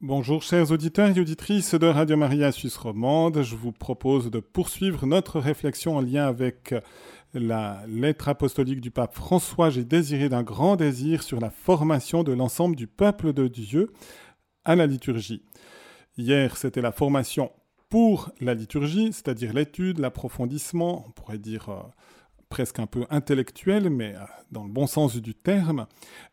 Bonjour chers auditeurs et auditrices de Radio Maria Suisse Romande. Je vous propose de poursuivre notre réflexion en lien avec la lettre apostolique du pape François. J'ai désiré d'un grand désir sur la formation de l'ensemble du peuple de Dieu à la liturgie. Hier, c'était la formation pour la liturgie, c'est-à-dire l'étude, l'approfondissement, on pourrait dire euh, presque un peu intellectuel, mais euh, dans le bon sens du terme.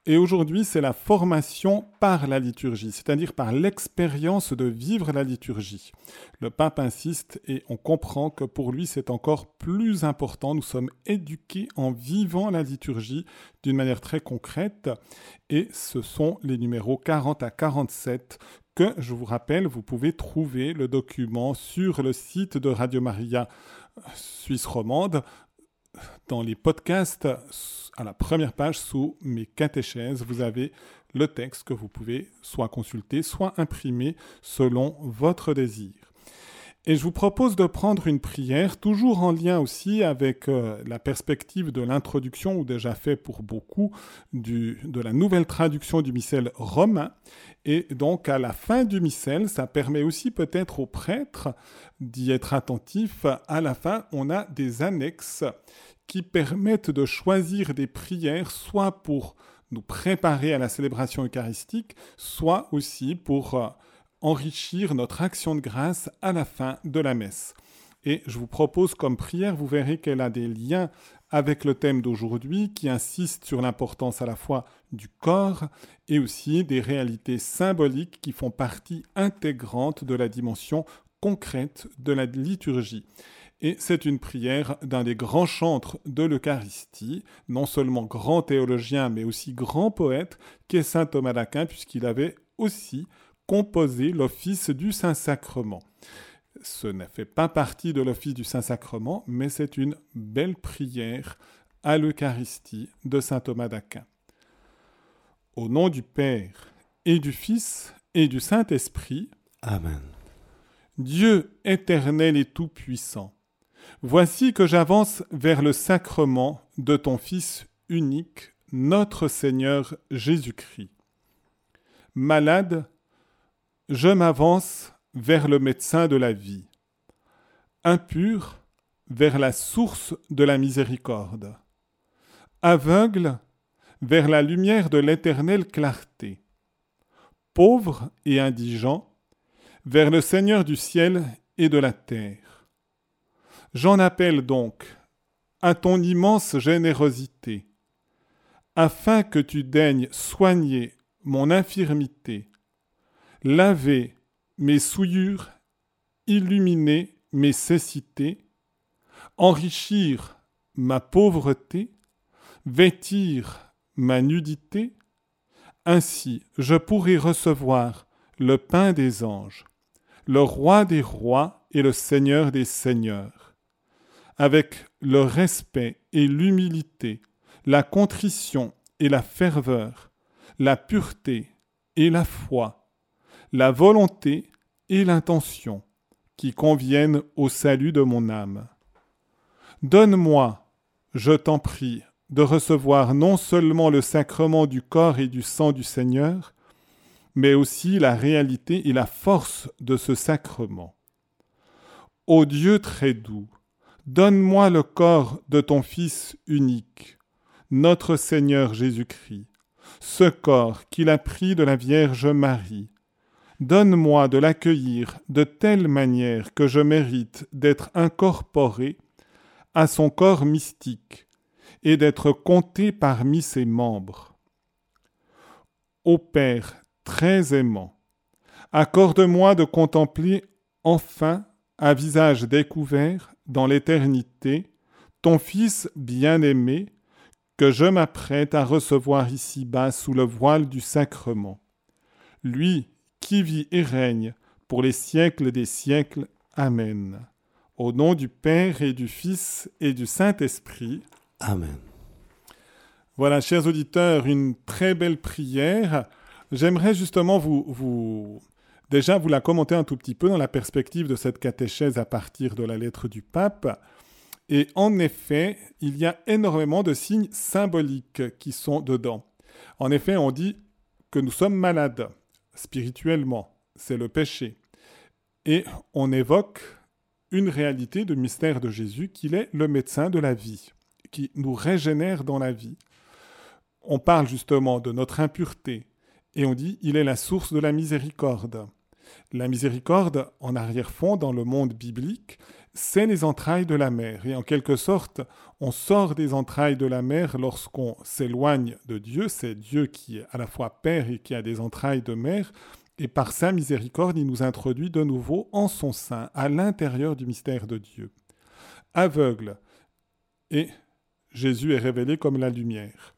Et aujourd'hui, c'est la formation par la liturgie, c'est-à-dire par l'expérience de vivre la liturgie. Le pape insiste et on comprend que pour lui, c'est encore plus important. Nous sommes éduqués en vivant la liturgie d'une manière très concrète. Et ce sont les numéros 40 à 47 que, je vous rappelle, vous pouvez trouver le document sur le site de Radio Maria Suisse romande dans les podcasts, à la première page, sous mes catéchèses, vous avez le texte que vous pouvez soit consulter, soit imprimer selon votre désir. Et je vous propose de prendre une prière, toujours en lien aussi avec euh, la perspective de l'introduction, ou déjà fait pour beaucoup, de la nouvelle traduction du missel romain. Et donc à la fin du missel, ça permet aussi peut-être aux prêtres d'y être attentifs. À la fin, on a des annexes qui permettent de choisir des prières, soit pour nous préparer à la célébration eucharistique, soit aussi pour euh, enrichir notre action de grâce à la fin de la messe. Et je vous propose comme prière, vous verrez qu'elle a des liens avec le thème d'aujourd'hui qui insiste sur l'importance à la fois du corps et aussi des réalités symboliques qui font partie intégrante de la dimension concrète de la liturgie. Et c'est une prière d'un des grands chantres de l'Eucharistie, non seulement grand théologien, mais aussi grand poète, qu'est saint Thomas d'Aquin, puisqu'il avait aussi composé l'office du Saint-Sacrement. Ce ne fait pas partie de l'office du Saint-Sacrement, mais c'est une belle prière à l'Eucharistie de saint Thomas d'Aquin. Au nom du Père et du Fils et du Saint-Esprit. Amen. Dieu éternel et tout-puissant, Voici que j'avance vers le sacrement de ton Fils unique, notre Seigneur Jésus-Christ. Malade, je m'avance vers le médecin de la vie. Impur, vers la source de la miséricorde. Aveugle, vers la lumière de l'éternelle clarté. Pauvre et indigent, vers le Seigneur du ciel et de la terre. J'en appelle donc à ton immense générosité, afin que tu daignes soigner mon infirmité, laver mes souillures, illuminer mes cécités, enrichir ma pauvreté, vêtir ma nudité, ainsi je pourrai recevoir le pain des anges, le roi des rois et le seigneur des seigneurs. Avec le respect et l'humilité, la contrition et la ferveur, la pureté et la foi, la volonté et l'intention qui conviennent au salut de mon âme. Donne-moi, je t'en prie, de recevoir non seulement le sacrement du corps et du sang du Seigneur, mais aussi la réalité et la force de ce sacrement. Ô Dieu très doux, Donne-moi le corps de ton Fils unique, notre Seigneur Jésus-Christ, ce corps qu'il a pris de la Vierge Marie. Donne-moi de l'accueillir de telle manière que je mérite d'être incorporé à son corps mystique et d'être compté parmi ses membres. Ô Père très aimant, accorde-moi de contempler enfin à visage découvert dans l'éternité, ton Fils bien-aimé, que je m'apprête à recevoir ici-bas sous le voile du sacrement. Lui qui vit et règne pour les siècles des siècles. Amen. Au nom du Père et du Fils et du Saint-Esprit. Amen. Voilà, chers auditeurs, une très belle prière. J'aimerais justement vous, vous, Déjà, vous la commentez un tout petit peu dans la perspective de cette catéchèse à partir de la lettre du pape. Et en effet, il y a énormément de signes symboliques qui sont dedans. En effet, on dit que nous sommes malades spirituellement, c'est le péché. Et on évoque une réalité de mystère de Jésus, qu'il est le médecin de la vie, qui nous régénère dans la vie. On parle justement de notre impureté, et on dit il est la source de la miséricorde. La miséricorde, en arrière-fond, dans le monde biblique, c'est les entrailles de la mer. Et en quelque sorte, on sort des entrailles de la mer lorsqu'on s'éloigne de Dieu. C'est Dieu qui est à la fois Père et qui a des entrailles de mer. Et par sa miséricorde, il nous introduit de nouveau en son sein, à l'intérieur du mystère de Dieu. Aveugle. Et Jésus est révélé comme la lumière.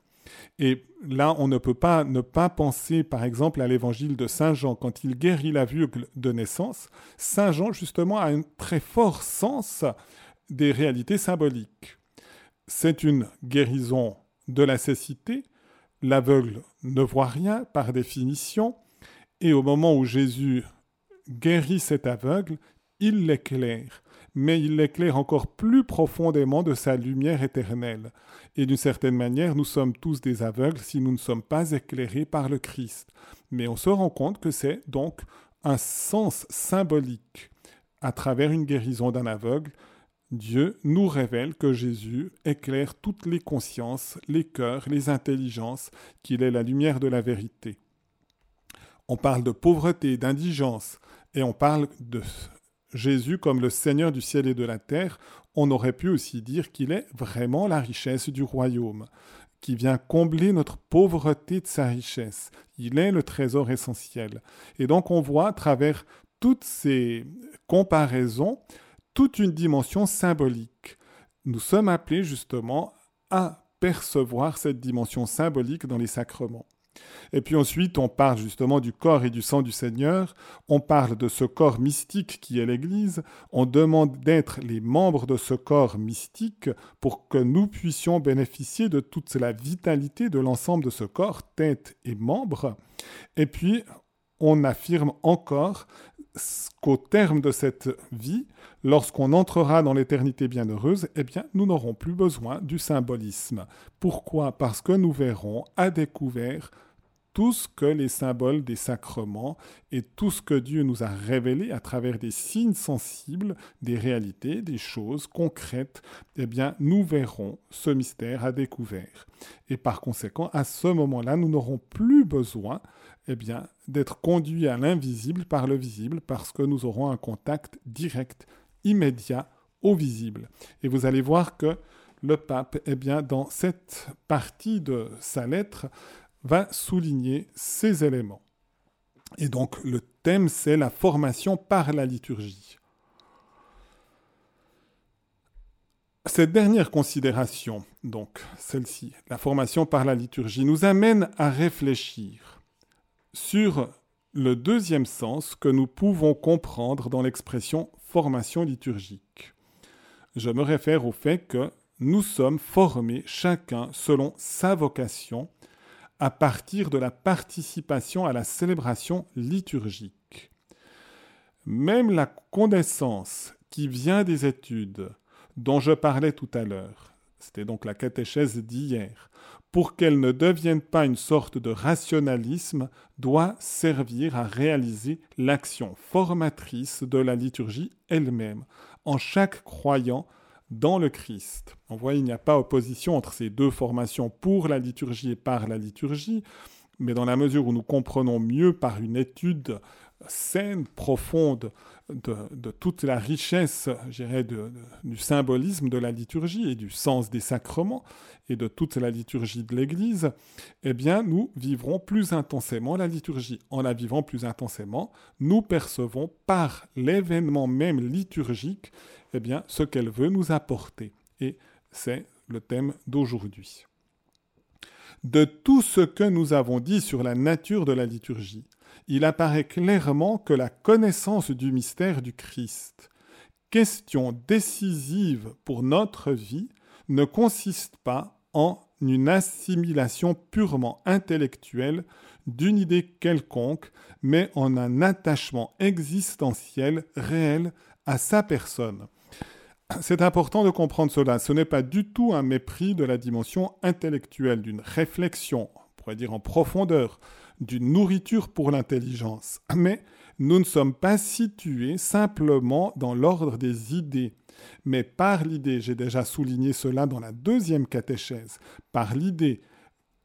Et là, on ne peut pas ne pas penser, par exemple, à l'évangile de Saint Jean, quand il guérit l'aveugle de naissance. Saint Jean, justement, a un très fort sens des réalités symboliques. C'est une guérison de la cécité. L'aveugle ne voit rien, par définition. Et au moment où Jésus guérit cet aveugle, il l'éclaire mais il l'éclaire encore plus profondément de sa lumière éternelle. Et d'une certaine manière, nous sommes tous des aveugles si nous ne sommes pas éclairés par le Christ. Mais on se rend compte que c'est donc un sens symbolique. À travers une guérison d'un aveugle, Dieu nous révèle que Jésus éclaire toutes les consciences, les cœurs, les intelligences, qu'il est la lumière de la vérité. On parle de pauvreté, d'indigence, et on parle de Jésus comme le Seigneur du ciel et de la terre, on aurait pu aussi dire qu'il est vraiment la richesse du royaume, qui vient combler notre pauvreté de sa richesse. Il est le trésor essentiel. Et donc on voit à travers toutes ces comparaisons toute une dimension symbolique. Nous sommes appelés justement à percevoir cette dimension symbolique dans les sacrements. Et puis ensuite, on parle justement du corps et du sang du Seigneur, on parle de ce corps mystique qui est l'Église, on demande d'être les membres de ce corps mystique pour que nous puissions bénéficier de toute la vitalité de l'ensemble de ce corps, tête et membres. Et puis, on affirme encore qu'au terme de cette vie, lorsqu'on entrera dans l'éternité bienheureuse, eh bien, nous n'aurons plus besoin du symbolisme. Pourquoi? Parce que nous verrons à découvert tout ce que les symboles des sacrements et tout ce que Dieu nous a révélé à travers des signes sensibles, des réalités, des choses concrètes, eh bien, nous verrons ce mystère à découvert. Et par conséquent, à ce moment-là, nous n'aurons plus besoin eh bien, d'être conduits à l'invisible par le visible parce que nous aurons un contact direct, immédiat au visible. Et vous allez voir que le pape, eh bien, dans cette partie de sa lettre, va souligner ces éléments. Et donc le thème, c'est la formation par la liturgie. Cette dernière considération, donc celle-ci, la formation par la liturgie, nous amène à réfléchir sur le deuxième sens que nous pouvons comprendre dans l'expression formation liturgique. Je me réfère au fait que nous sommes formés chacun selon sa vocation à partir de la participation à la célébration liturgique. Même la connaissance qui vient des études dont je parlais tout à l'heure, c'était donc la catéchèse d'hier, pour qu'elle ne devienne pas une sorte de rationalisme, doit servir à réaliser l'action formatrice de la liturgie elle-même, en chaque croyant dans le Christ. On voit, il n'y a pas opposition entre ces deux formations pour la liturgie et par la liturgie, mais dans la mesure où nous comprenons mieux par une étude saine, profonde, de, toute la richesse, du symbolisme de la liturgie et du sens des sacrements et de toute la liturgie de l'Église, eh bien, nous vivrons plus intensément la liturgie. En la vivant plus intensément, nous percevons par l'événement même liturgique eh ce qu'elle veut nous apporter. Et c'est le thème d'aujourd'hui. De tout ce que nous avons dit sur la nature de la liturgie, il apparaît clairement que la connaissance du mystère du Christ, question décisive pour notre vie, ne consiste pas en une assimilation purement intellectuelle d'une idée quelconque, mais en un attachement existentiel réel à sa personne. C'est important de comprendre cela. Ce n'est pas du tout un mépris de la dimension intellectuelle, d'une réflexion, on pourrait dire en profondeur, d'une nourriture pour l'intelligence, mais nous ne sommes pas situés simplement dans l'ordre des idées, mais par l'idée, j'ai déjà souligné cela dans la deuxième catéchèse, par l'idée,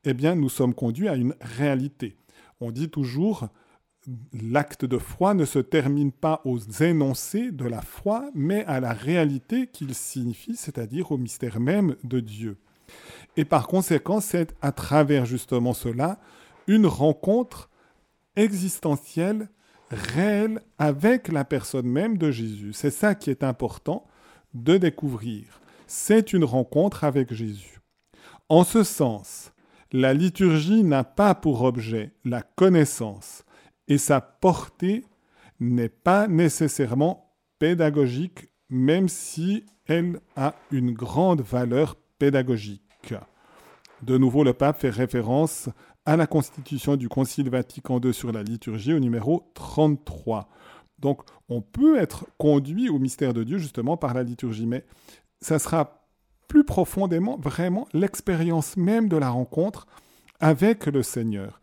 eh bien, nous sommes conduits à une réalité. On dit toujours, l'acte de foi ne se termine pas aux énoncés de la foi, mais à la réalité qu'il signifie, c'est-à-dire au mystère même de Dieu. Et par conséquent, c'est à travers justement cela une rencontre existentielle, réelle, avec la personne même de Jésus. C'est ça qui est important de découvrir. C'est une rencontre avec Jésus. En ce sens, la liturgie n'a pas pour objet la connaissance et sa portée n'est pas nécessairement pédagogique, même si elle a une grande valeur pédagogique. De nouveau, le pape fait référence à la constitution du Concile Vatican II sur la liturgie au numéro 33. Donc on peut être conduit au mystère de Dieu justement par la liturgie, mais ça sera plus profondément vraiment l'expérience même de la rencontre avec le Seigneur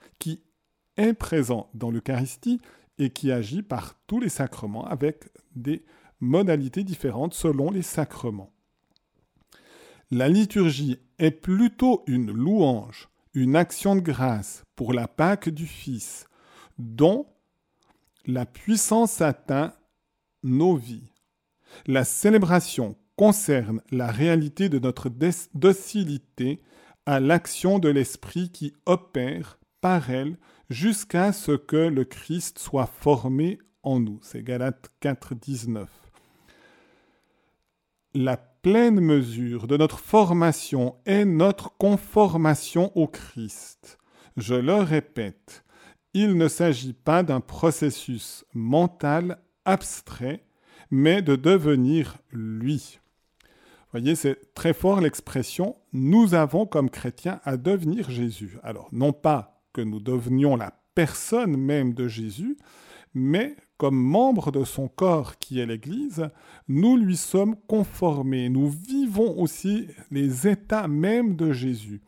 présent dans l'Eucharistie et qui agit par tous les sacrements avec des modalités différentes selon les sacrements. La liturgie est plutôt une louange, une action de grâce pour la Pâque du Fils, dont la puissance atteint nos vies. La célébration concerne la réalité de notre docilité à l'action de l'Esprit qui opère par elle jusqu'à ce que le Christ soit formé en nous. C'est Galates 4, 19. La pleine mesure de notre formation est notre conformation au Christ. Je le répète, il ne s'agit pas d'un processus mental abstrait, mais de devenir lui. Vous voyez, c'est très fort l'expression nous avons comme chrétiens à devenir Jésus. Alors, non pas que nous devenions la personne même de Jésus, mais comme membre de son corps qui est l'Église, nous lui sommes conformés. Nous vivons aussi les états même de Jésus.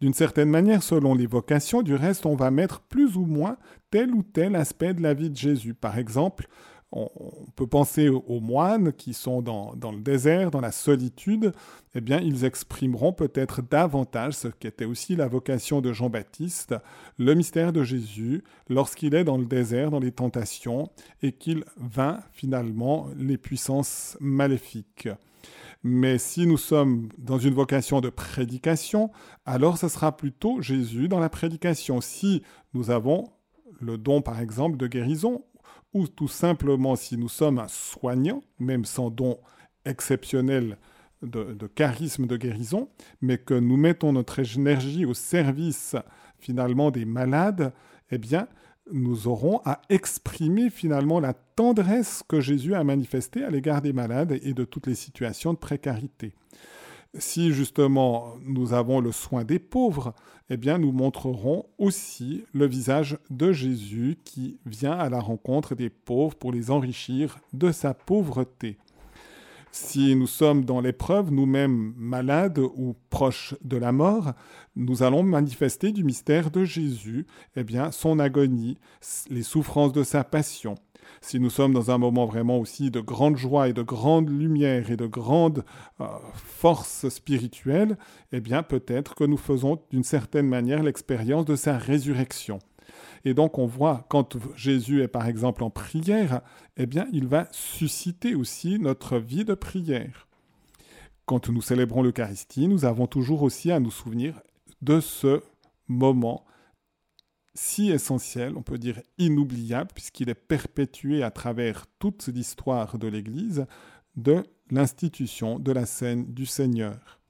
D'une certaine manière, selon les vocations, du reste, on va mettre plus ou moins tel ou tel aspect de la vie de Jésus. Par exemple, on, peut penser aux moines qui sont dans, le désert, dans la solitude, eh bien, ils exprimeront peut-être davantage ce qui était aussi la vocation de Jean-Baptiste, le mystère de Jésus, lorsqu'il est dans le désert, dans les tentations, et qu'il vainc finalement les puissances maléfiques. Mais si nous sommes dans une vocation de prédication, alors ce sera plutôt Jésus dans la prédication. Si nous avons le don, par exemple, de guérison, ou tout simplement si nous sommes un soignant, même sans don exceptionnel de, charisme de guérison, mais que nous mettons notre énergie au service finalement des malades, eh bien, nous aurons à exprimer finalement la tendresse que Jésus a manifestée à l'égard des malades et de toutes les situations de précarité. Si justement nous avons le soin des pauvres, eh bien nous montrerons aussi le visage de Jésus qui vient à la rencontre des pauvres pour les enrichir de sa pauvreté. Si nous sommes dans l'épreuve, nous-mêmes malades ou proches de la mort, nous allons manifester du mystère de Jésus, eh bien son agonie, les souffrances de sa passion, si nous sommes dans un moment vraiment aussi de grande joie et de grande lumière et de grande euh, force spirituelle, eh bien peut-être que nous faisons d'une certaine manière l'expérience de sa résurrection. Et donc on voit quand Jésus est par exemple en prière, eh bien il va susciter aussi notre vie de prière. Quand nous célébrons l'Eucharistie, nous avons toujours aussi à nous souvenir de ce moment si essentiel, on peut dire inoubliable, puisqu'il est perpétué à travers toute l'histoire de l'Église de l'institution de la scène du Seigneur.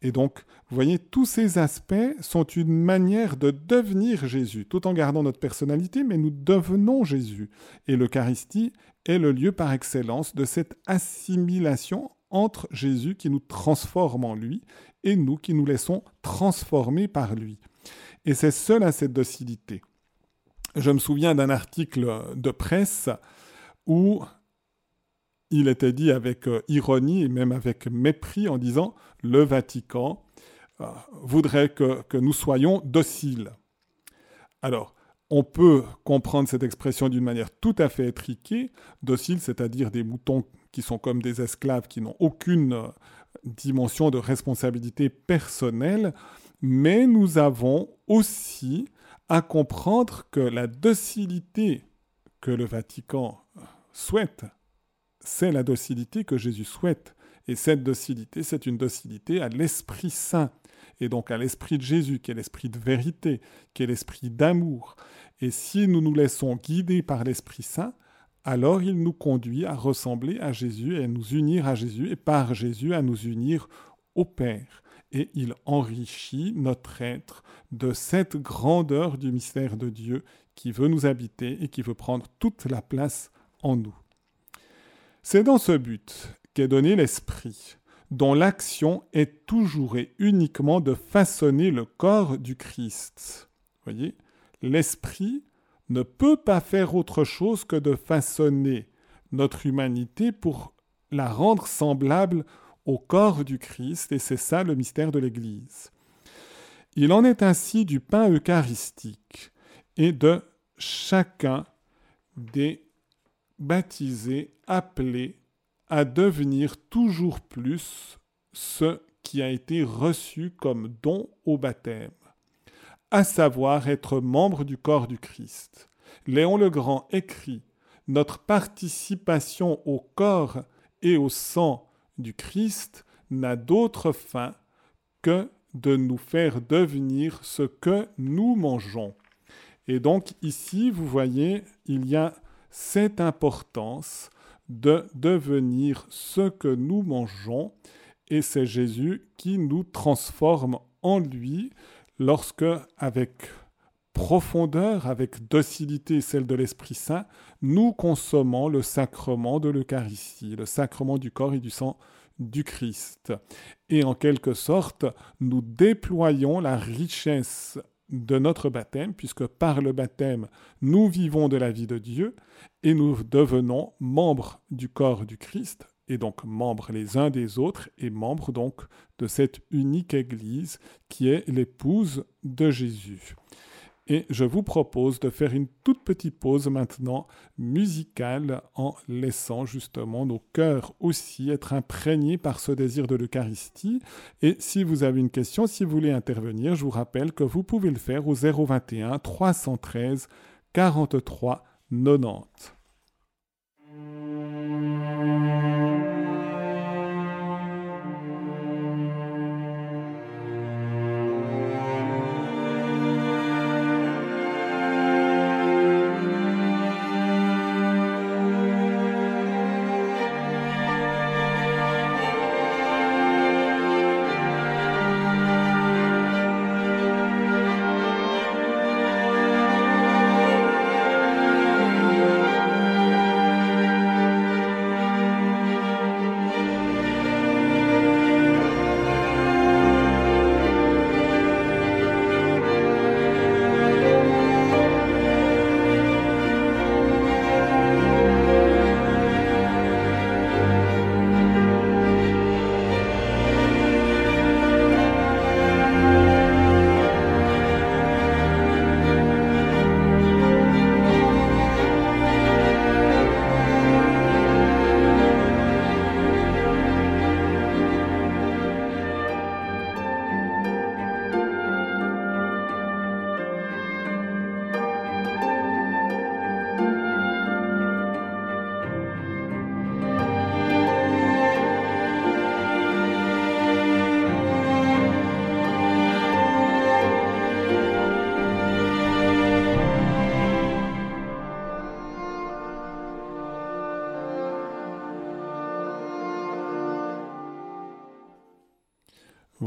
Et donc, vous voyez, tous ces aspects sont une manière de devenir Jésus, tout en gardant notre personnalité, mais nous devenons Jésus. Et l'Eucharistie est le lieu par excellence de cette assimilation entre Jésus qui nous transforme en lui et nous qui nous laissons transformer par lui. Et c'est cela, cette docilité. Je me souviens d'un article de presse où il était dit avec euh, ironie et même avec mépris en disant le Vatican euh, voudrait que, que, nous soyons dociles. Alors, on peut comprendre cette expression d'une manière tout à fait étriquée, docile, c'est-à-dire des moutons qui sont comme des esclaves, qui n'ont aucune euh, dimension de responsabilité personnelle, mais nous avons aussi à comprendre que la docilité que le Vatican souhaite, c'est la docilité que Jésus souhaite. Et cette docilité, c'est une docilité à l'Esprit Saint, et donc à l'Esprit de Jésus, qui est l'Esprit de vérité, qui est l'Esprit d'amour. Et si nous nous laissons guider par l'Esprit Saint, alors il nous conduit à ressembler à Jésus et à nous unir à Jésus, et par Jésus à nous unir au Père. Et il enrichit notre être de cette grandeur du mystère de Dieu qui veut nous habiter et qui veut prendre toute la place en nous. C'est dans ce but qu'est donné l'Esprit, dont l'action est toujours et uniquement de façonner le corps du Christ. Voyez, l'Esprit ne peut pas faire autre chose que de façonner notre humanité pour la rendre semblable au corps du Christ, et c'est ça le mystère de l'Église. Il en est ainsi du pain eucharistique et de chacun des baptisés appelés à devenir toujours plus ce qui a été reçu comme don au baptême à savoir être membre du corps du Christ. Léon le Grand écrit Notre participation au corps et au sang du Christ n'a d'autre fin que de nous faire devenir ce que nous mangeons. Et donc ici, vous voyez, il y a cette importance de devenir ce que nous mangeons, et c'est Jésus qui nous transforme en lui lorsque, avec profondeur, avec docilité, celle de l'Esprit Saint, nous consommons le sacrement de l'Eucharistie, le sacrement du corps et du sang du Christ. Et en quelque sorte, nous déployons la richesse de notre baptême, puisque par le baptême, nous vivons de la vie de Dieu et nous devenons membres du corps du Christ, et donc membres les uns des autres et membres donc de cette unique Église qui est l'épouse de Jésus. Et je vous propose de faire une toute petite pause maintenant musicale en laissant justement nos cœurs aussi être imprégnés par ce désir de l'Eucharistie. Et si vous avez une question, si vous voulez intervenir, je vous rappelle que vous pouvez le faire au 021 313 43 90.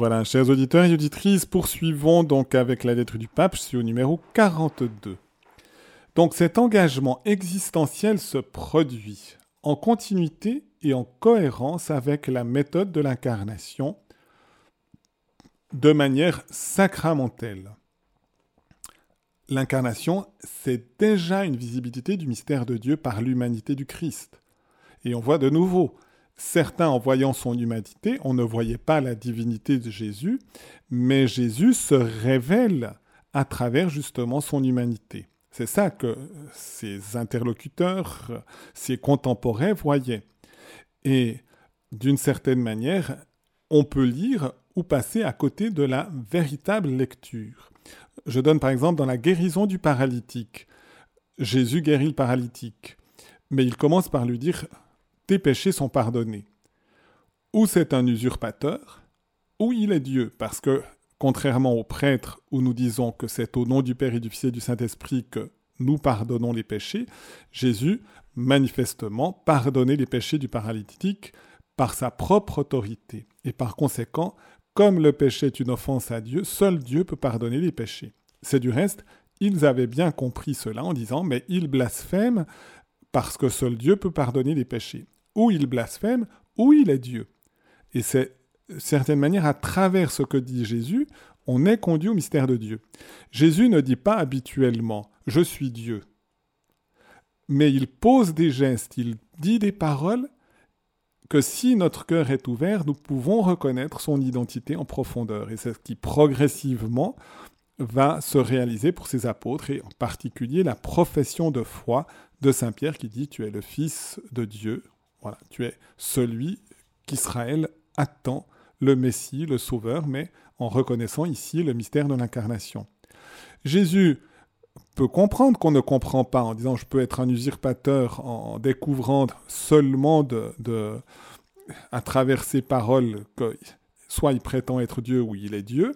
Voilà, chers auditeurs et auditrices, poursuivons donc avec la lettre du pape, je au numéro 42. Donc cet engagement existentiel se produit en continuité et en cohérence avec la méthode de l'incarnation de manière sacramentelle. L'incarnation, c'est déjà une visibilité du mystère de Dieu par l'humanité du Christ. Et on voit de nouveau, Certains, en voyant son humanité, on ne voyait pas la divinité de Jésus, mais Jésus se révèle à travers justement son humanité. C'est ça que ses interlocuteurs, ses contemporains voyaient. Et d'une certaine manière, on peut lire ou passer à côté de la véritable lecture. Je donne par exemple dans la guérison du paralytique. Jésus guérit le paralytique, mais il commence par lui dire Tes péchés sont pardonnés. Ou c'est un usurpateur, ou il est Dieu, parce que contrairement aux prêtres où nous disons que c'est au nom du Père et du Fils et du Saint-Esprit que nous pardonnons les péchés, Jésus, manifestement, pardonnait les péchés du paralytique par sa propre autorité. Et par conséquent, comme le péché est une offense à Dieu, seul Dieu peut pardonner les péchés. C'est du reste, ils avaient bien compris cela en disant, mais il blasphème parce que seul Dieu peut pardonner les péchés. Ou il blasphème, ou il est Dieu. Et c'est certaine manière, à travers ce que dit Jésus, on est conduit au mystère de Dieu. Jésus ne dit pas habituellement Je suis Dieu. Mais il pose des gestes, il dit des paroles que si notre cœur est ouvert, nous pouvons reconnaître son identité en profondeur. Et c'est ce qui progressivement va se réaliser pour ses apôtres, et en particulier la profession de foi de Saint Pierre qui dit Tu es le Fils de Dieu, voilà, tu es celui qu'Israël attend le Messie, le Sauveur, mais en reconnaissant ici le mystère de l'incarnation. Jésus peut comprendre qu'on ne comprend pas en disant je peux être un usurpateur en découvrant seulement de, à travers ses paroles que soit il prétend être Dieu ou il est Dieu,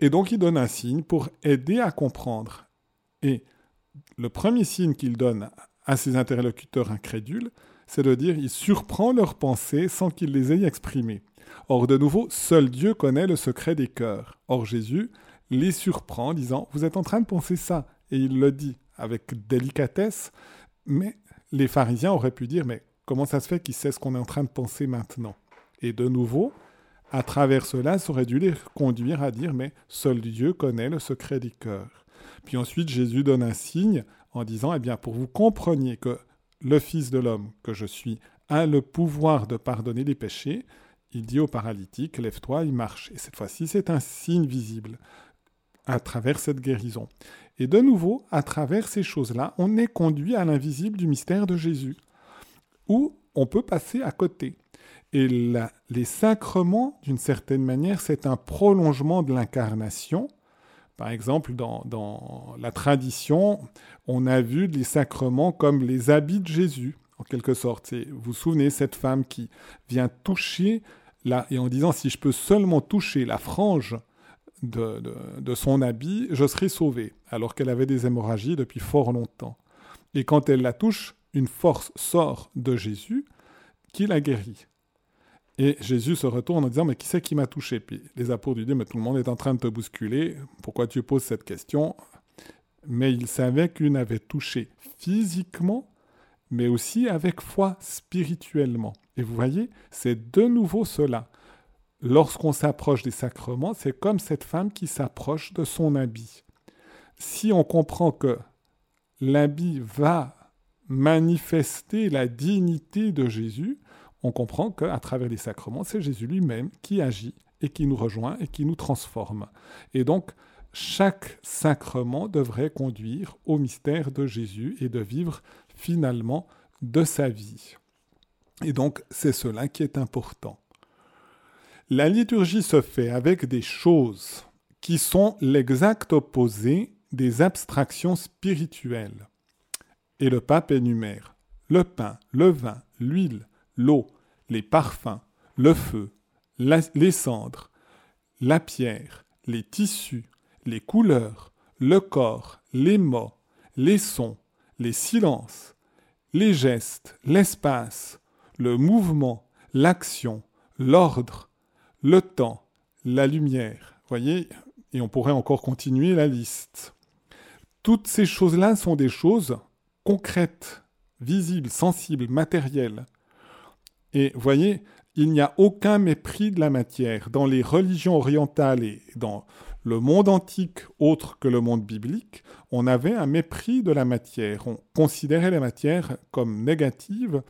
et donc il donne un signe pour aider à comprendre. Et le premier signe qu'il donne à ses interlocuteurs incrédules, c'est de dire il surprend leurs pensées sans qu'il les ait exprimées. Or, de nouveau, seul Dieu connaît le secret des cœurs. Or, Jésus les surprend, disant, vous êtes en train de penser ça. Et il le dit avec délicatesse, mais les pharisiens auraient pu dire, mais comment ça se fait qu'il sait ce qu'on est en train de penser maintenant? Et de nouveau, à travers cela, ça aurait dû les conduire à dire, mais seul Dieu connaît le secret des cœurs. Puis ensuite, Jésus donne un signe en disant, eh bien, pour vous compreniez que le Fils de l'homme que je suis a le pouvoir de pardonner les péchés, il dit au paralytique, lève-toi, il marche. Et cette fois-ci, c'est un signe visible à travers cette guérison. Et de nouveau, à travers ces choses-là, on est conduit à l'invisible du mystère de Jésus, où on peut passer à côté. Et les sacrements, d'une certaine manière, c'est un prolongement de l'incarnation. Par exemple, dans, la tradition, on a vu les sacrements comme les habits de Jésus en quelque sorte. Vous vous souvenez, cette femme qui vient toucher, et en disant, si je peux seulement toucher la frange de, son habit, je serai sauvée, alors qu'elle avait des hémorragies depuis fort longtemps. Et quand elle la touche, une force sort de Jésus qui la guérit. Et Jésus se retourne en disant, mais qui c'est qui m'a touché? Puis les apôtres lui disent, mais tout le monde est en train de te bousculer, pourquoi tu poses cette question? Mais il savait qu'une avait touché physiquement mais aussi avec foi spirituellement. Et vous voyez, c'est de nouveau cela. Lorsqu'on s'approche des sacrements, c'est comme cette femme qui s'approche de son habit. Si on comprend que l'habit va manifester la dignité de Jésus, on comprend qu'à travers les sacrements, c'est Jésus lui-même qui agit et qui nous rejoint et qui nous transforme. Et donc, chaque sacrement devrait conduire au mystère de Jésus et de vivre finalement de sa vie. Et donc c'est cela qui est important. La liturgie se fait avec des choses qui sont l'exact opposé des abstractions spirituelles. Et le pape énumère le pain, le vin, l'huile, l'eau, les parfums, le feu, les cendres, la pierre, les tissus, les couleurs, le corps, les mots, les sons, les silences, les gestes, l'espace, le mouvement, l'action, l'ordre, le temps, la lumière. Voyez, et on pourrait encore continuer la liste. Toutes ces choses-là sont des choses concrètes, visibles, sensibles, matérielles. Et voyez, il n'y a aucun mépris de la matière. Dans les religions orientales et dans le monde antique autre que le monde biblique, on avait un mépris de la matière. On considérait la matière comme négative,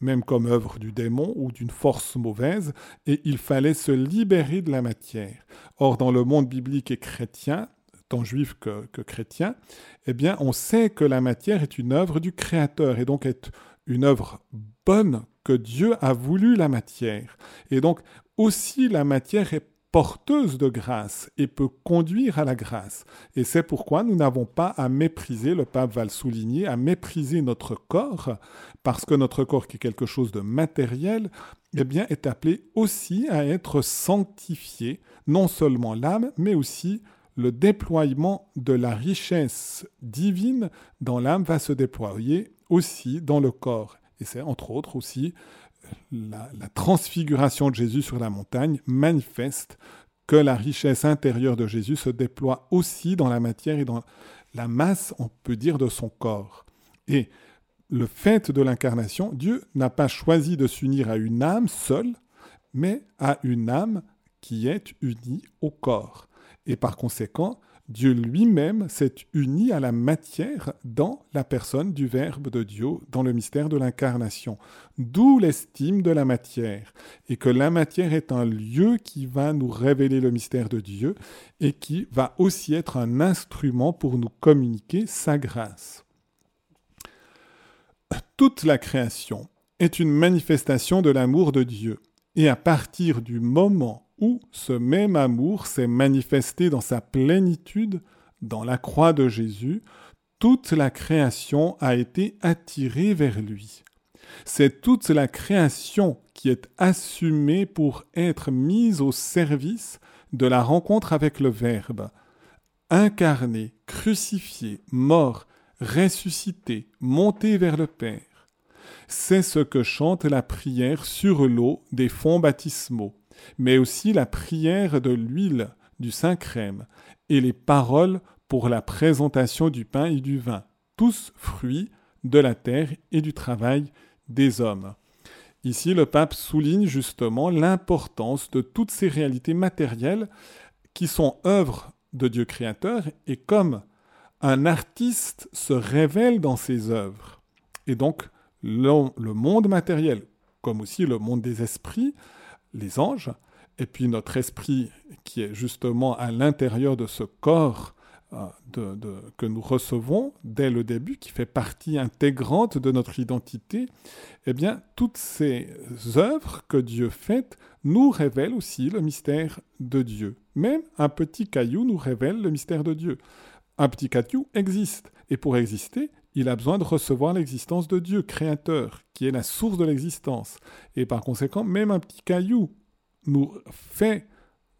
même comme œuvre du démon ou d'une force mauvaise, et il fallait se libérer de la matière. Or, dans le monde biblique et chrétien, tant juif que, chrétien, eh bien, on sait que la matière est une œuvre du Créateur et donc est une œuvre bonne que Dieu a voulu la matière. Et donc aussi la matière est porteuse de grâce et peut conduire à la grâce. Et c'est pourquoi nous n'avons pas à mépriser, le pape va le souligner, à mépriser notre corps, parce que notre corps qui est quelque chose de matériel, eh bien, est appelé aussi à être sanctifié, non seulement l'âme, mais aussi le déploiement de la richesse divine dans l'âme va se déployer aussi dans le corps. Et c'est entre autres aussi la, transfiguration de Jésus sur la montagne manifeste que la richesse intérieure de Jésus se déploie aussi dans la matière et dans la masse, on peut dire, de son corps. Et le fait de l'incarnation, Dieu n'a pas choisi de s'unir à une âme seule, mais à une âme qui est unie au corps. Et par conséquent, Dieu lui-même s'est uni à la matière dans la personne du Verbe de Dieu, dans le mystère de l'incarnation. D'où l'estime de la matière, et que la matière est un lieu qui va nous révéler le mystère de Dieu, et qui va aussi être un instrument pour nous communiquer sa grâce. Toute la création est une manifestation de l'amour de Dieu, et à partir du moment où ce même amour s'est manifesté dans sa plénitude dans la croix de Jésus, toute la création a été attirée vers lui. C'est toute la création qui est assumée pour être mise au service de la rencontre avec le Verbe, incarné, crucifié, mort, ressuscité, monté vers le Père. C'est ce que chante la prière sur l'eau des fonds baptismaux mais aussi la prière de l'huile du Saint-Crème et les paroles pour la présentation du pain et du vin, tous fruits de la terre et du travail des hommes. Ici, le pape souligne justement l'importance de toutes ces réalités matérielles qui sont œuvres de Dieu créateur et comme un artiste se révèle dans ses œuvres. Et donc, le, le monde matériel, comme aussi le monde des esprits, les anges, et puis notre esprit qui est justement à l'intérieur de ce corps euh, que nous recevons dès le début, qui fait partie intégrante de notre identité, eh bien, toutes ces œuvres que Dieu fait nous révèlent aussi le mystère de Dieu. Même un petit caillou nous révèle le mystère de Dieu. Un petit caillou existe, et pour exister, il a besoin de recevoir l'existence de Dieu, créateur, qui est la source de l'existence. Et par conséquent, même un petit caillou nous fait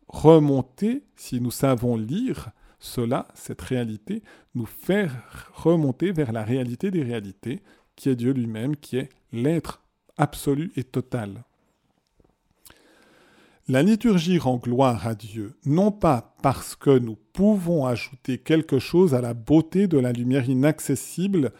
remonter, si nous savons lire cela, cette réalité, nous fait remonter vers la réalité des réalités, qui est Dieu lui-même, qui est l'être absolu et total. La liturgie rend gloire à Dieu, non pas parce que nous pouvons ajouter quelque chose à la beauté de la lumière inaccessible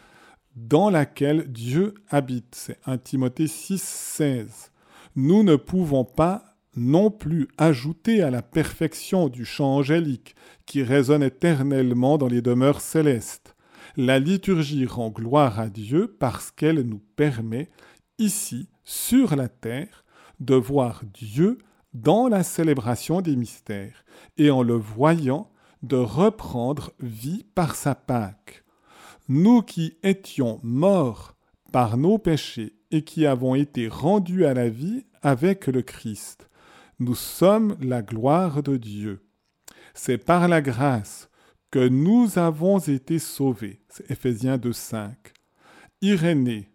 dans laquelle Dieu habite. C'est 1 Timothée 6, 16. Nous ne pouvons pas non plus ajouter à la perfection du chant angélique qui résonne éternellement dans les demeures célestes. La liturgie rend gloire à Dieu parce qu'elle nous permet, ici, sur la terre, de voir Dieu dans la célébration des mystères, et en le voyant, de reprendre vie par sa Pâque. Nous qui étions morts par nos péchés et qui avons été rendus à la vie avec le Christ, nous sommes la gloire de Dieu. C'est par la grâce que nous avons été sauvés. C'est Éphésiens 2.5. Irénée,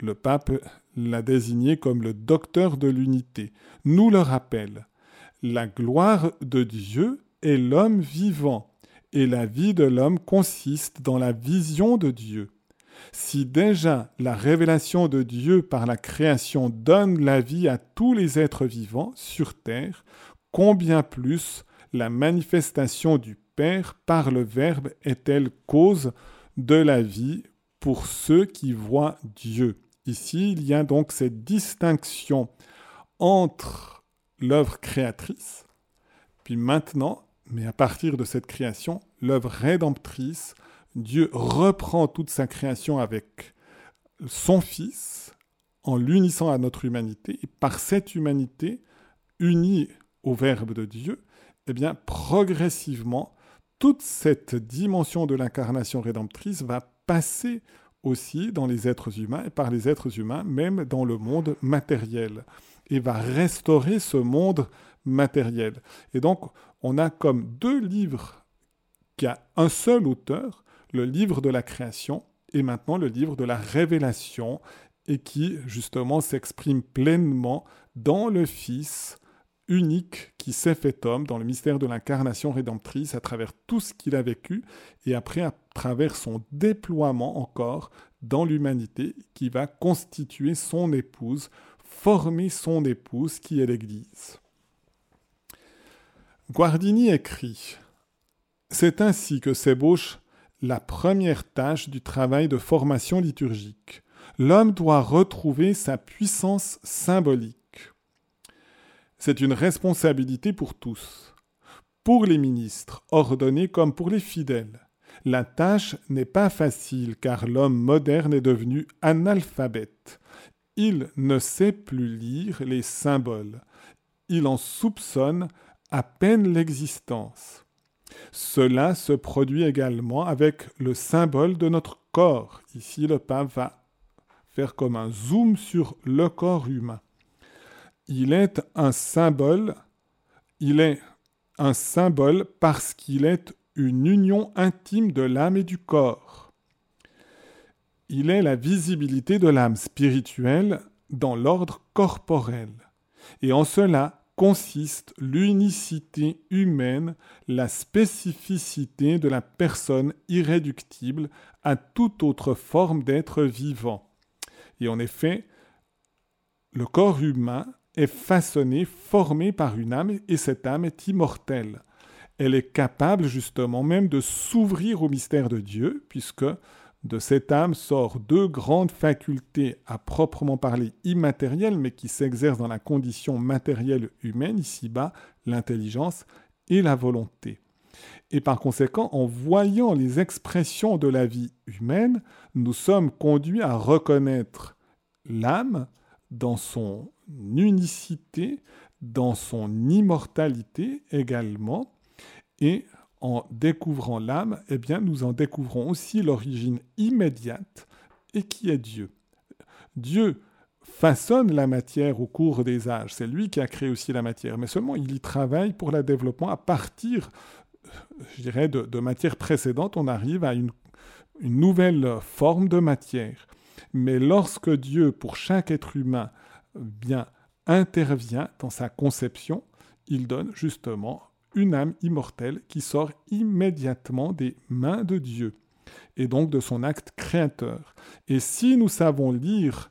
le pape l'a désigné comme le docteur de l'unité, nous le rappelle. La gloire de Dieu est l'homme vivant, et la vie de l'homme consiste dans la vision de Dieu. Si déjà la révélation de Dieu par la création donne la vie à tous les êtres vivants sur terre, combien plus la manifestation du Père par le Verbe est-elle cause de la vie pour ceux qui voient Dieu Ici, il y a donc cette distinction entre l'œuvre créatrice, puis maintenant, mais à partir de cette création, l'œuvre rédemptrice, Dieu reprend toute sa création avec son Fils en l'unissant à notre humanité, et par cette humanité, unie au Verbe de Dieu, eh bien, progressivement, toute cette dimension de l'incarnation rédemptrice va passer aussi dans les êtres humains et par les êtres humains, même dans le monde matériel, et va restaurer ce monde matériel. Et donc, on a comme deux livres qui a un seul auteur, le livre de la création et maintenant le livre de la révélation, et qui justement s'exprime pleinement dans le Fils unique qui s'est fait homme dans le mystère de l'incarnation rédemptrice à travers tout ce qu'il a vécu et après à travers son déploiement encore dans l'humanité qui va constituer son épouse, former son épouse qui est l'Église. Guardini écrit C'est ainsi que s'ébauche la première tâche du travail de formation liturgique. L'homme doit retrouver sa puissance symbolique. C'est une responsabilité pour tous, pour les ministres, ordonnés comme pour les fidèles. La tâche n'est pas facile car l'homme moderne est devenu analphabète. Il ne sait plus lire les symboles. Il en soupçonne à peine l'existence. Cela se produit également avec le symbole de notre corps. Ici, le pape va faire comme un zoom sur le corps humain il est un symbole, parce qu'il est une union intime de l'âme et du corps. Il est la visibilité de l'âme spirituelle dans l'ordre corporel. Et en cela consiste l'unicité humaine, la spécificité de la personne irréductible à toute autre forme d'être vivant. Et en effet, le corps humain est façonnée, formée par une âme, et cette âme est immortelle. Elle est capable justement même de s'ouvrir au mystère de Dieu, puisque de cette âme sortent deux grandes facultés à proprement parler immatérielles, mais qui s'exercent dans la condition matérielle humaine, ici-bas, l'intelligence et la volonté. Et par conséquent, en voyant les expressions de la vie humaine, nous sommes conduits à reconnaître l'âme dans son unicité, dans son immortalité également. Et en découvrant l'âme, eh bien, nous en découvrons aussi l'origine immédiate et qui est Dieu. Dieu façonne la matière au cours des âges. C'est lui qui a créé aussi la matière, mais seulement il y travaille pour le développement à partir, je dirais, de, matière précédente. On arrive à une nouvelle forme de matière. Mais lorsque Dieu, pour chaque être humain, bien intervient dans sa conception, il donne justement une âme immortelle qui sort immédiatement des mains de Dieu et donc de son acte créateur. Et si nous savons lire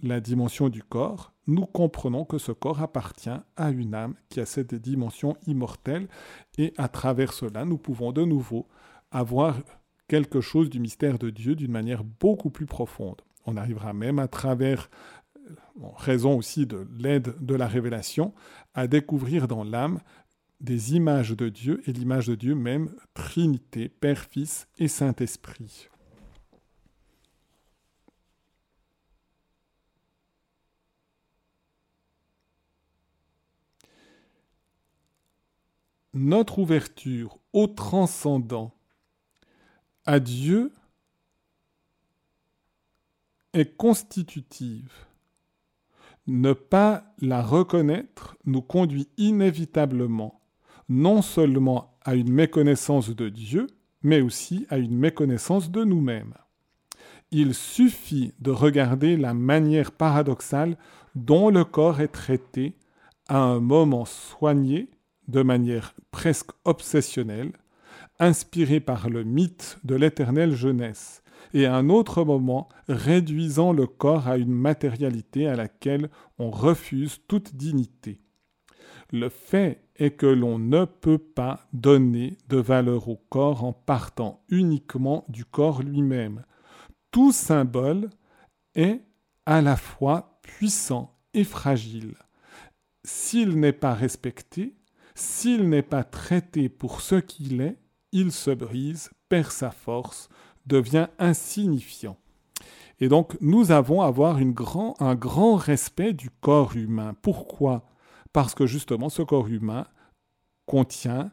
la dimension du corps, nous comprenons que ce corps appartient à une âme qui a cette dimension immortelle et à travers cela, nous pouvons de nouveau avoir quelque chose du mystère de Dieu d'une manière beaucoup plus profonde. On arrivera même à travers en raison aussi de l'aide de la révélation, à découvrir dans l'âme des images de Dieu et l'image de Dieu même, Trinité, Père, Fils et Saint-Esprit. Notre ouverture au transcendant, à Dieu, est constitutive ne pas la reconnaître nous conduit inévitablement non seulement à une méconnaissance de Dieu, mais aussi à une méconnaissance de nous-mêmes. Il suffit de regarder la manière paradoxale dont le corps est traité à un moment soigné, de manière presque obsessionnelle, inspiré par le mythe de l'éternelle jeunesse, et à un autre moment réduisant le corps à une matérialité à laquelle on refuse toute dignité. Le fait est que l'on ne peut pas donner de valeur au corps en partant uniquement du corps lui-même. Tout symbole est à la fois puissant et fragile. S'il n'est pas respecté, s'il n'est pas traité pour ce qu'il est, il se brise, perd sa force, devient insignifiant. Et donc nous avons à avoir un grand respect du corps humain. Pourquoi? Parce que justement ce corps humain contient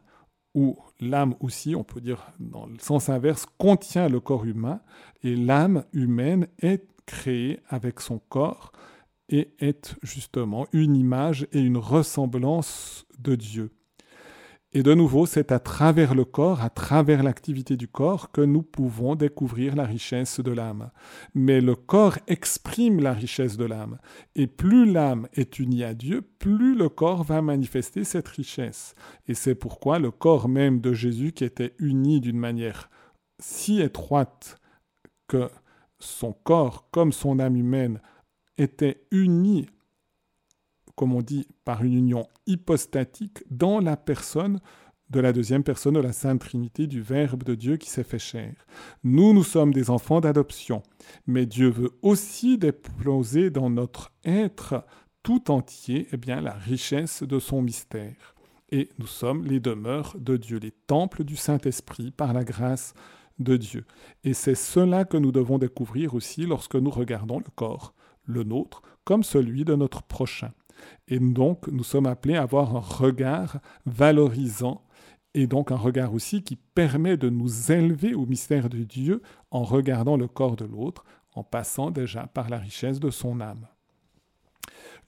où l'âme aussi, on peut dire dans le sens inverse, contient le corps humain, et l'âme humaine est créée avec son corps et est justement une image et une ressemblance de Dieu. Et de nouveau, c'est à travers le corps, à travers l'activité du corps, que nous pouvons découvrir la richesse de l'âme. Mais le corps exprime la richesse de l'âme. Et plus l'âme est unie à Dieu, plus le corps va manifester cette richesse. Et c'est pourquoi le corps même de Jésus, qui était uni d'une manière si étroite que son corps, comme son âme humaine, était unis comme on dit, par une union hypostatique dans la personne de la deuxième personne de la Sainte Trinité, du Verbe de Dieu qui s'est fait chair. Nous, nous sommes des enfants d'adoption, mais Dieu veut aussi déploser dans notre être tout entier eh bien, la richesse de son mystère. Et nous sommes les demeures de Dieu, les temples du Saint-Esprit par la grâce de Dieu. Et c'est cela que nous devons découvrir aussi lorsque nous regardons le corps, le nôtre, comme celui de notre prochain. Et donc, nous sommes appelés à avoir un regard valorisant et donc un regard aussi qui permet de nous élever au mystère de Dieu en regardant le corps de l'autre, en passant déjà par la richesse de son âme.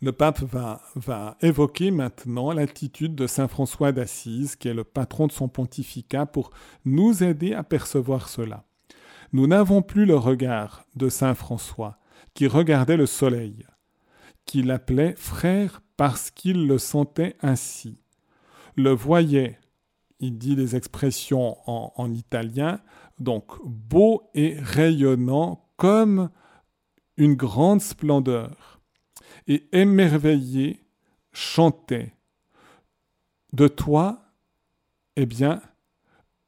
Le pape va, va évoquer maintenant l'attitude de Saint François d'Assise, qui est le patron de son pontificat, pour nous aider à percevoir cela. Nous n'avons plus le regard de Saint François, qui regardait le soleil, qu'il appelait frère parce qu'il le sentait ainsi. Le voyait, il dit des expressions en, italien, donc beau et rayonnant comme une grande splendeur, et émerveillé chantait. De toi, eh bien,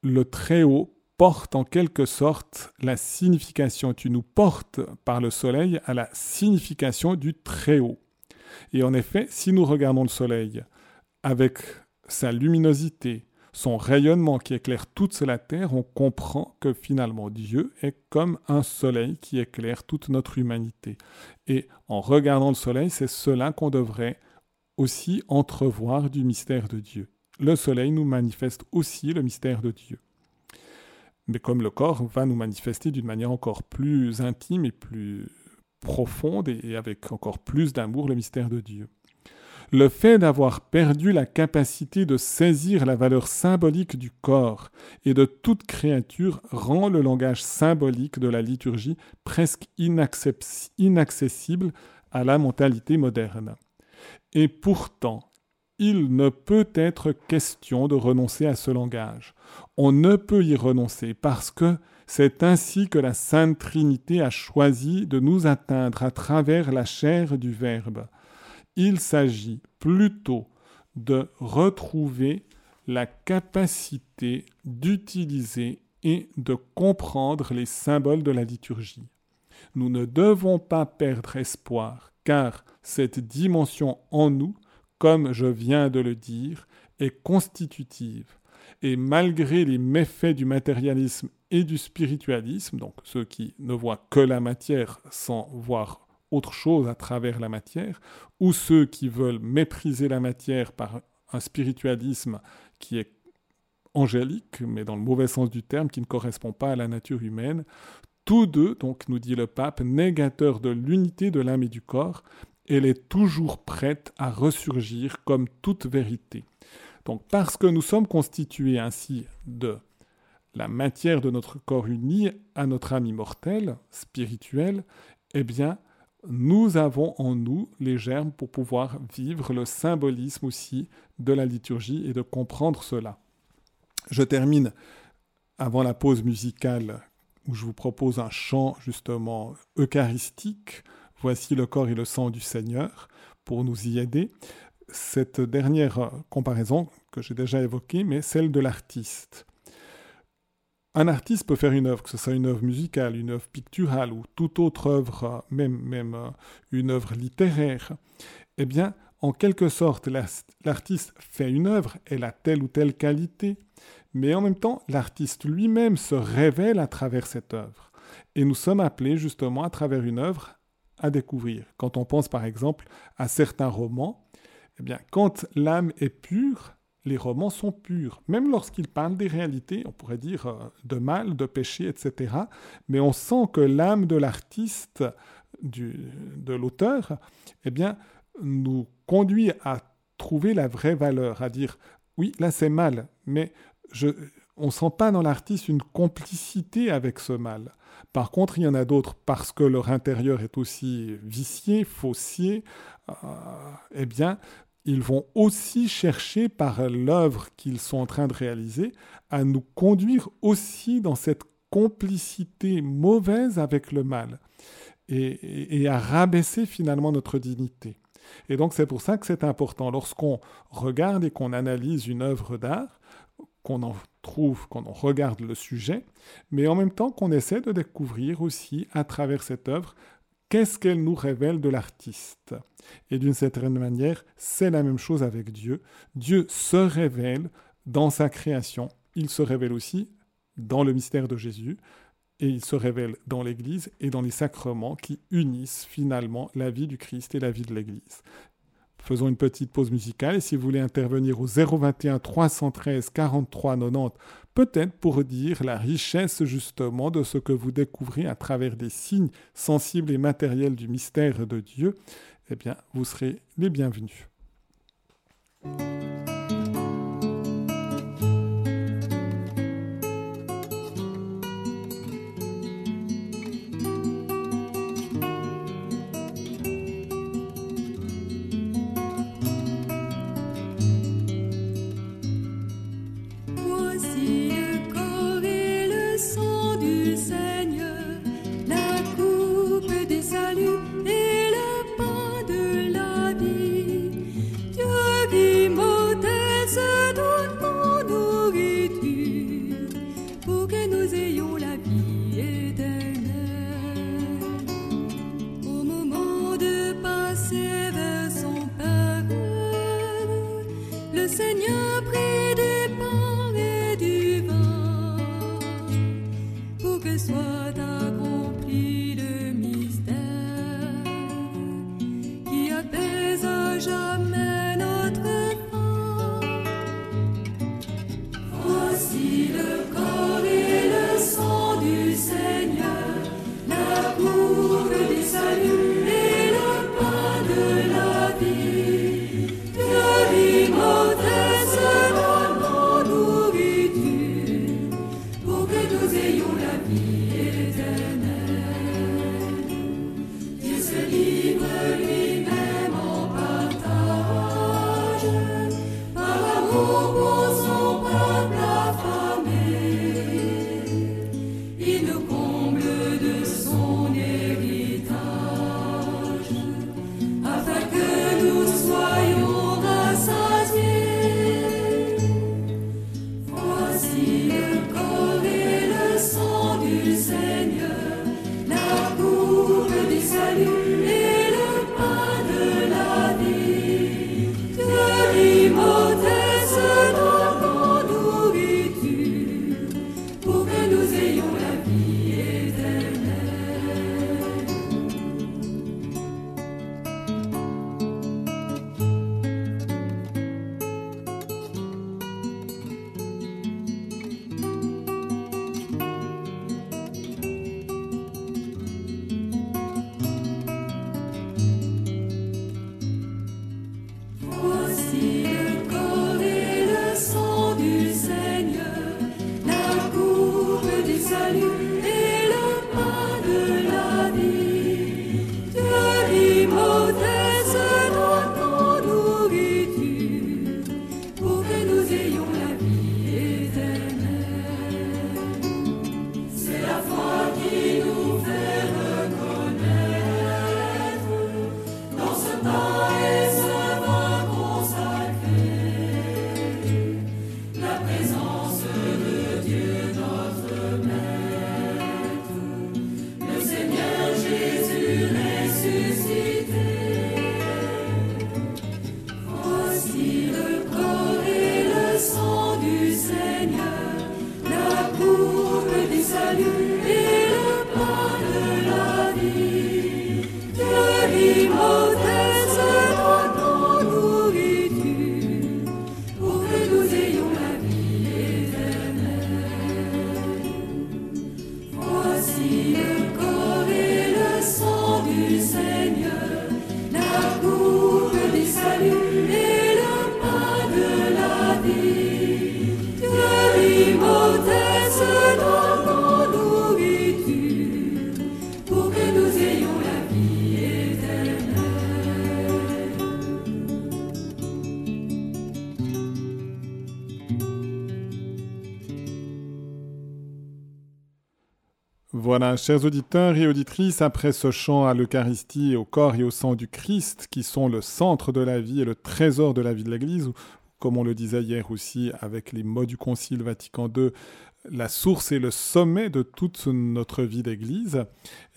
le Très-Haut porte en quelque sorte la signification, tu nous portes par le soleil à la signification du Très-Haut. Et en effet, si nous regardons le soleil avec sa luminosité, son rayonnement qui éclaire toute la terre, on comprend que finalement Dieu est comme un soleil qui éclaire toute notre humanité. Et en regardant le soleil, c'est cela qu'on devrait aussi entrevoir du mystère de Dieu. Le soleil nous manifeste aussi le mystère de Dieu mais comme le corps va nous manifester d'une manière encore plus intime et plus profonde et avec encore plus d'amour le mystère de Dieu. Le fait d'avoir perdu la capacité de saisir la valeur symbolique du corps et de toute créature rend le langage symbolique de la liturgie presque inaccessible à la mentalité moderne. Et pourtant, il ne peut être question de renoncer à ce langage. On ne peut y renoncer parce que c'est ainsi que la Sainte Trinité a choisi de nous atteindre à travers la chair du Verbe. Il s'agit plutôt de retrouver la capacité d'utiliser et de comprendre les symboles de la liturgie. Nous ne devons pas perdre espoir, car cette dimension en nous comme je viens de le dire, est constitutive. Et malgré les méfaits du matérialisme et du spiritualisme, donc ceux qui ne voient que la matière sans voir autre chose à travers la matière, ou ceux qui veulent mépriser la matière par un spiritualisme qui est angélique, mais dans le mauvais sens du terme, qui ne correspond pas à la nature humaine, tous deux, donc nous dit le pape, négateurs de l'unité de l'âme et du corps, elle est toujours prête à ressurgir comme toute vérité. Donc parce que nous sommes constitués ainsi de la matière de notre corps uni à notre âme immortelle, spirituelle, eh bien, nous avons en nous les germes pour pouvoir vivre le symbolisme aussi de la liturgie et de comprendre cela. Je termine avant la pause musicale où je vous propose un chant justement eucharistique Voici le corps et le sang du Seigneur pour nous y aider. Cette dernière comparaison que j'ai déjà évoquée, mais celle de l'artiste. Un artiste peut faire une œuvre, que ce soit une œuvre musicale, une œuvre picturale ou toute autre œuvre, même, euh, une œuvre littéraire. Eh bien, en quelque sorte, l'artiste fait une œuvre, elle a telle ou telle qualité, mais en même temps, l'artiste lui-même se révèle à travers cette œuvre. Et nous sommes appelés justement à travers une œuvre à découvrir. Quand on pense par exemple à certains romans, eh bien, quand l'âme est pure, les romans sont purs, même lorsqu'ils parlent des réalités, on pourrait dire euh, de mal, de péché, etc. Mais on sent que l'âme de l'artiste, de l'auteur, eh bien, nous conduit à trouver la vraie valeur, à dire oui, là c'est mal, mais je, on ne sent pas dans l'artiste une complicité avec ce mal. Par contre, il y en a d'autres parce que leur intérieur est aussi vicié, faussier, euh, eh bien, ils vont aussi chercher par l'œuvre qu'ils sont en train de réaliser à nous conduire aussi dans cette complicité mauvaise avec le mal et, à rabaisser finalement notre dignité. Et donc c'est pour ça que c'est important. Lorsqu'on regarde et qu'on analyse une œuvre d'art, qu'on en trouve, qu'on en regarde le sujet, mais en même temps qu'on essaie de découvrir aussi à travers cette œuvre qu'est-ce qu'elle nous révèle de l'artiste. Et d'une certaine manière, c'est la même chose avec Dieu. Dieu se révèle dans sa création, il se révèle aussi dans le mystère de Jésus, et il se révèle dans l'Église et dans les sacrements qui unissent finalement la vie du Christ et la vie de l'Église. Faisons une petite pause musicale et si vous voulez intervenir au 021 313 43 90, peut-être pour dire la richesse justement de ce que vous découvrez à travers des signes sensibles et matériels du mystère de Dieu, eh bien, vous serez les bienvenus. Nous ayons chers auditeurs et auditrices, après ce chant à l'Eucharistie et au corps et au sang du Christ, qui sont le centre de la vie et le trésor de la vie de l'Église, comme on le disait hier aussi avec les mots du Concile Vatican II, la source et le sommet de toute notre vie d'Église,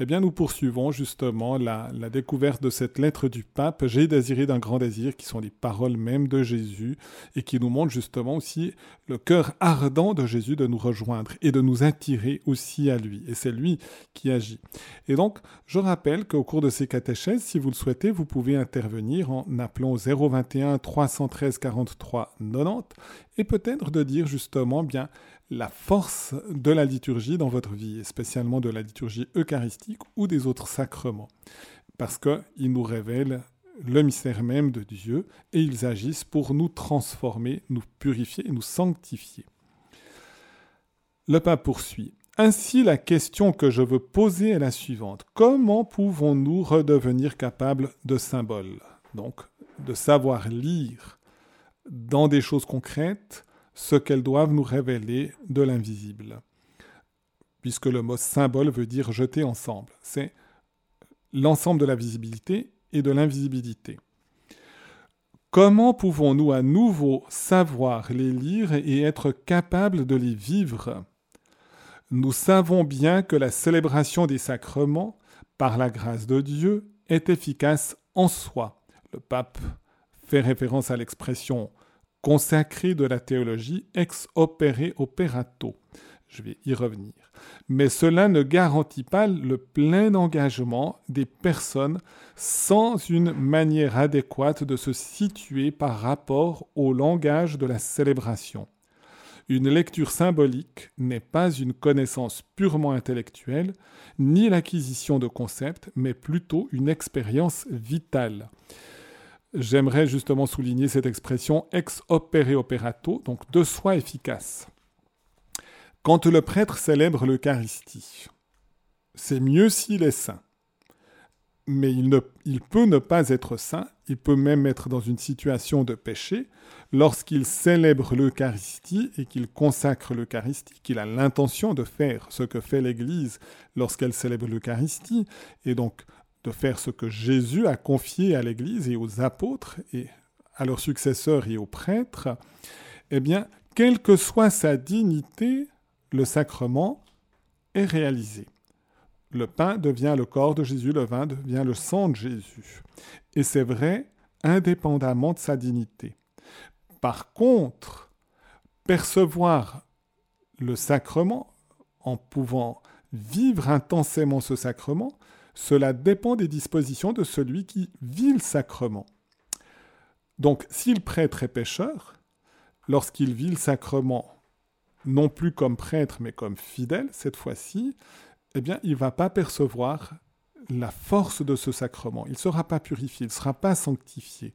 eh bien nous poursuivons justement la, découverte de cette lettre du pape, J'ai désiré d'un grand désir, qui sont les paroles mêmes de Jésus, et qui nous montrent justement aussi le cœur ardent de Jésus de nous rejoindre et de nous attirer aussi à lui. Et c'est lui qui agit. Et donc, je rappelle qu'au cours de ces catéchèses, si vous le souhaitez, vous pouvez intervenir en appelant 021 313 43 90 et peut-être de dire justement bien la force de la liturgie dans votre vie, et spécialement de la liturgie eucharistique ou des autres sacrements, parce qu'ils nous révèlent le mystère même de Dieu et ils agissent pour nous transformer, nous purifier et nous sanctifier. Le pape poursuit. Ainsi, la question que je veux poser est la suivante. Comment pouvons-nous redevenir capables de symboles? Donc, de savoir lire dans des choses concrètes ce qu'elles doivent nous révéler de l'invisible. Puisque le mot symbole veut dire jeter ensemble. C'est l'ensemble de la visibilité et de l'invisibilité. Comment pouvons-nous à nouveau savoir les lire et être capables de les vivre? Nous savons bien que la célébration des sacrements, par la grâce de Dieu, est efficace en soi. Le pape fait référence à l'expression consacré de la théologie ex opere operato. Je vais y revenir. Mais cela ne garantit pas le plein engagement des personnes sans une manière adéquate de se situer par rapport au langage de la célébration. Une lecture symbolique n'est pas une connaissance purement intellectuelle, ni l'acquisition de concepts, mais plutôt une expérience vitale. J'aimerais justement souligner cette expression ex opere operato, donc de soi efficace. Quand le prêtre célèbre l'Eucharistie, c'est mieux s'il est saint. Mais il, peut ne pas être saint, il peut même être dans une situation de péché lorsqu'il célèbre l'Eucharistie et qu'il consacre l'Eucharistie, qu'il a l'intention de faire ce que fait l'Église lorsqu'elle célèbre l'Eucharistie, et donc de faire ce que Jésus a confié à l'Église et aux apôtres et à leurs successeurs et aux prêtres, eh bien, quelle que soit sa dignité, le sacrement est réalisé. Le pain devient le corps de Jésus, le vin devient le sang de Jésus. Et c'est vrai indépendamment de sa dignité. Par contre, percevoir le sacrement en pouvant vivre intensément ce sacrement, cela dépend des dispositions de celui qui vit le sacrement. Donc, si le prêtre est pécheur, lorsqu'il vit le sacrement, non plus comme prêtre, mais comme fidèle, cette fois-ci, eh bien, il ne va pas percevoir la force de ce sacrement. Il ne sera pas purifié, il ne sera pas sanctifié.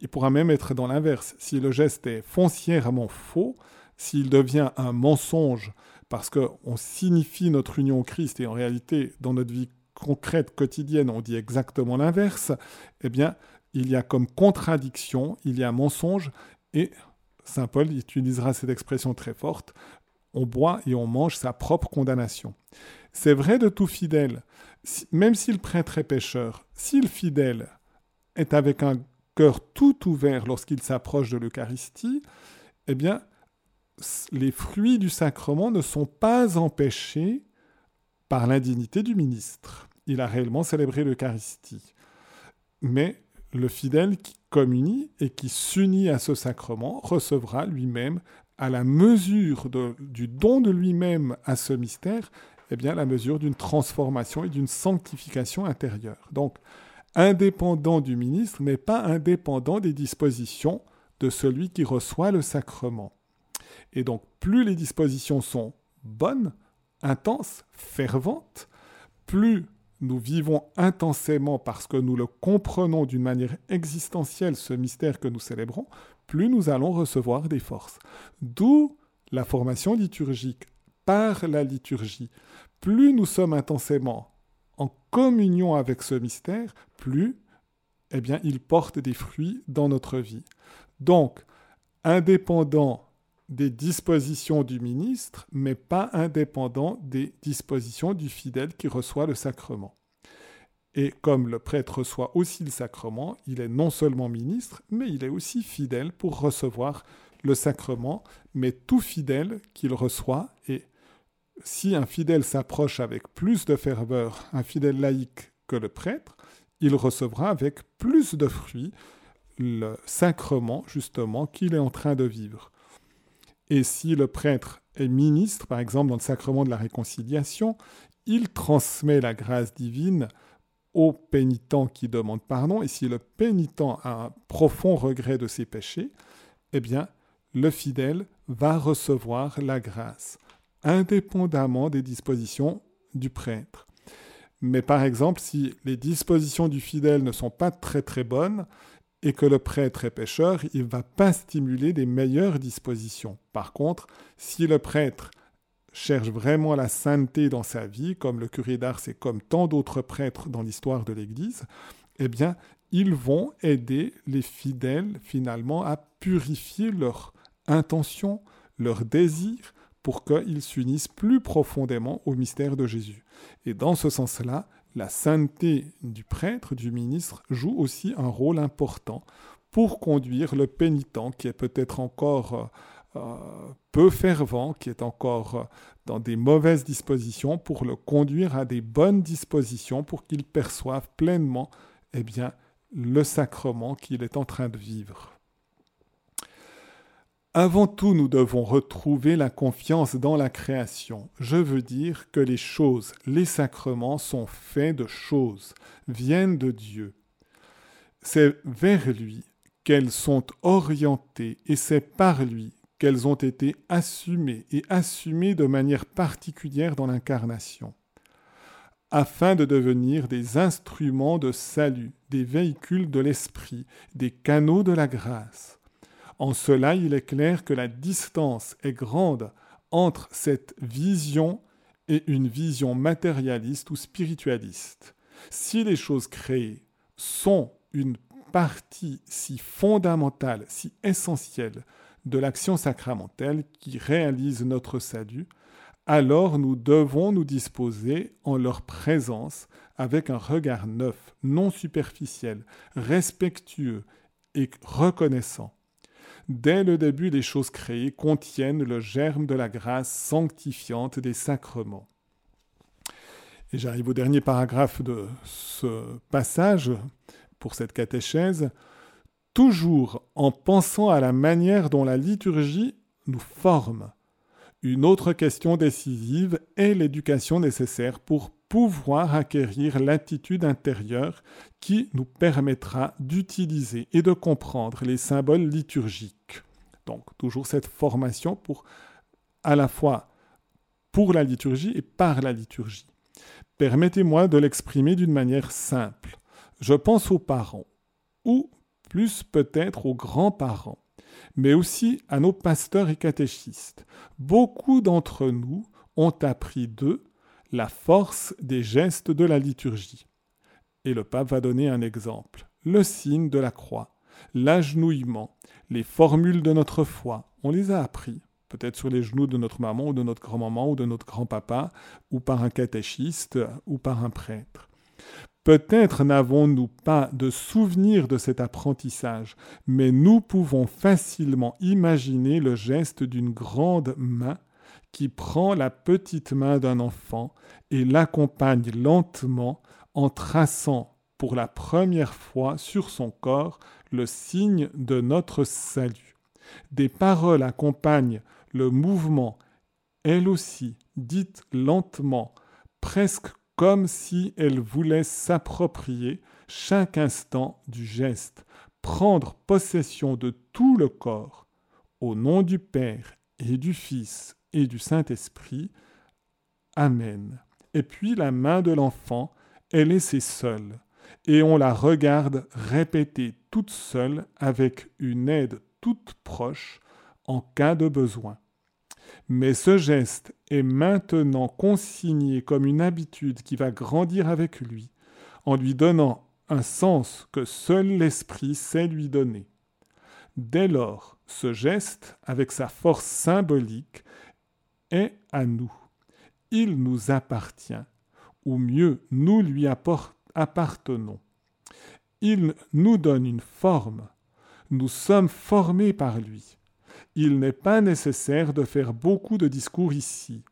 Il pourra même être dans l'inverse. Si le geste est foncièrement faux, s'il devient un mensonge parce qu'on signifie notre union au Christ et en réalité, dans notre vie concrète, quotidienne, on dit exactement l'inverse, eh bien, il y a comme contradiction, il y a mensonge, et Saint Paul utilisera cette expression très forte, on boit et on mange sa propre condamnation. C'est vrai de tout fidèle, même si le prêtre est pécheur, si le fidèle est avec un cœur tout ouvert lorsqu'il s'approche de l'Eucharistie, eh bien, les fruits du sacrement ne sont pas empêchés par l'indignité du ministre. Il a réellement célébré l'Eucharistie. Mais le fidèle qui communie et qui s'unit à ce sacrement recevra lui-même, à la mesure du don de lui-même à ce mystère, eh bien, la mesure d'une transformation et d'une sanctification intérieure. Donc, indépendant du ministre, mais pas indépendant des dispositions de celui qui reçoit le sacrement. Et donc, plus les dispositions sont bonnes, intense, fervente, plus nous vivons intensément parce que nous le comprenons d'une manière existentielle, ce mystère que nous célébrons, plus nous allons recevoir des forces. D'où la formation liturgique par la liturgie. Plus nous sommes intensément en communion avec ce mystère, plus eh bien, il porte des fruits dans notre vie. Donc, indépendant des dispositions du ministre, mais pas indépendant des dispositions du fidèle qui reçoit le sacrement. Et comme le prêtre reçoit aussi le sacrement, il est non seulement ministre, mais il est aussi fidèle pour recevoir le sacrement, mais tout fidèle qu'il reçoit, et si un fidèle s'approche avec plus de ferveur, un fidèle laïque que le prêtre, il recevra avec plus de fruits le sacrement justement qu'il est en train de vivre. Et si le prêtre est ministre, par exemple dans le sacrement de la réconciliation, il transmet la grâce divine au pénitent qui demande pardon, et si le pénitent a un profond regret de ses péchés, eh bien, le fidèle va recevoir la grâce, indépendamment des dispositions du prêtre. Mais par exemple, si les dispositions du fidèle ne sont pas très très bonnes, et que le prêtre est pécheur, il ne va pas stimuler des meilleures dispositions. Par contre, si le prêtre cherche vraiment la sainteté dans sa vie, comme le curé d'Ars et comme tant d'autres prêtres dans l'histoire de l'Église, eh bien, ils vont aider les fidèles finalement à purifier leur intention, leur désir, pour qu'ils s'unissent plus profondément au mystère de Jésus. Et dans ce sens-là, la sainteté du prêtre, du ministre, joue aussi un rôle important pour conduire le pénitent qui est peut-être encore euh, euh, peu fervent, qui est encore euh, dans des mauvaises dispositions, pour le conduire à des bonnes dispositions, pour qu'il perçoive pleinement eh bien, le sacrement qu'il est en train de vivre. Avant tout, nous devons retrouver la confiance dans la création. Je veux dire que les choses, les sacrements sont faits de choses, viennent de Dieu. C'est vers lui qu'elles sont orientées et c'est par lui qu'elles ont été assumées et assumées de manière particulière dans l'incarnation, afin de devenir des instruments de salut, des véhicules de l'esprit, des canaux de la grâce. En cela, il est clair que la distance est grande entre cette vision et une vision matérialiste ou spiritualiste. Si les choses créées sont une partie si fondamentale, si essentielle de l'action sacramentelle qui réalise notre salut, alors nous devons nous disposer en leur présence avec un regard neuf, non superficiel, respectueux et reconnaissant. Dès le début, les choses créées contiennent le germe de la grâce sanctifiante des sacrements. Et j'arrive au dernier paragraphe de ce passage pour cette catéchèse. Toujours en pensant à la manière dont la liturgie nous forme. Une autre question décisive est l'éducation nécessaire pour pouvoir acquérir l'attitude intérieure qui nous permettra d'utiliser et de comprendre les symboles liturgiques. Donc toujours cette formation pour à la fois pour la liturgie et par la liturgie. Permettez-moi de l'exprimer d'une manière simple. Je pense aux parents, ou plus peut-être aux grands-parents, mais aussi à nos pasteurs et catéchistes. Beaucoup d'entre nous ont appris d'eux la force des gestes de la liturgie. Et le pape va donner un exemple. Le signe de la croix, l'agenouillement, les formules de notre foi, on les a appris, peut-être sur les genoux de notre maman ou de notre grand-maman ou de notre grand-papa, ou par un catéchiste ou par un prêtre. Peut-être n'avons-nous pas de souvenir de cet apprentissage, mais nous pouvons facilement imaginer le geste d'une grande main qui prend la petite main d'un enfant et l'accompagne lentement en traçant pour la première fois sur son corps le signe de notre salut. Des paroles accompagnent le mouvement, elles aussi dites lentement, presque comme si elles voulaient s'approprier chaque instant du geste, prendre possession de tout le corps, au nom du Père et du Fils et du Saint-Esprit. Amen. Et puis la main de l'enfant est laissée seule, et on la regarde répéter toute seule avec une aide toute proche en cas de besoin. Mais ce geste est maintenant consigné comme une habitude qui va grandir avec lui, en lui donnant un sens que seul l'Esprit sait lui donner. Dès lors, ce geste, avec sa force symbolique, est à nous. Il nous appartient, ou mieux, nous lui appartenons. Il nous donne une forme. Nous sommes formés par lui. Il n'est pas nécessaire de faire beaucoup de discours ici.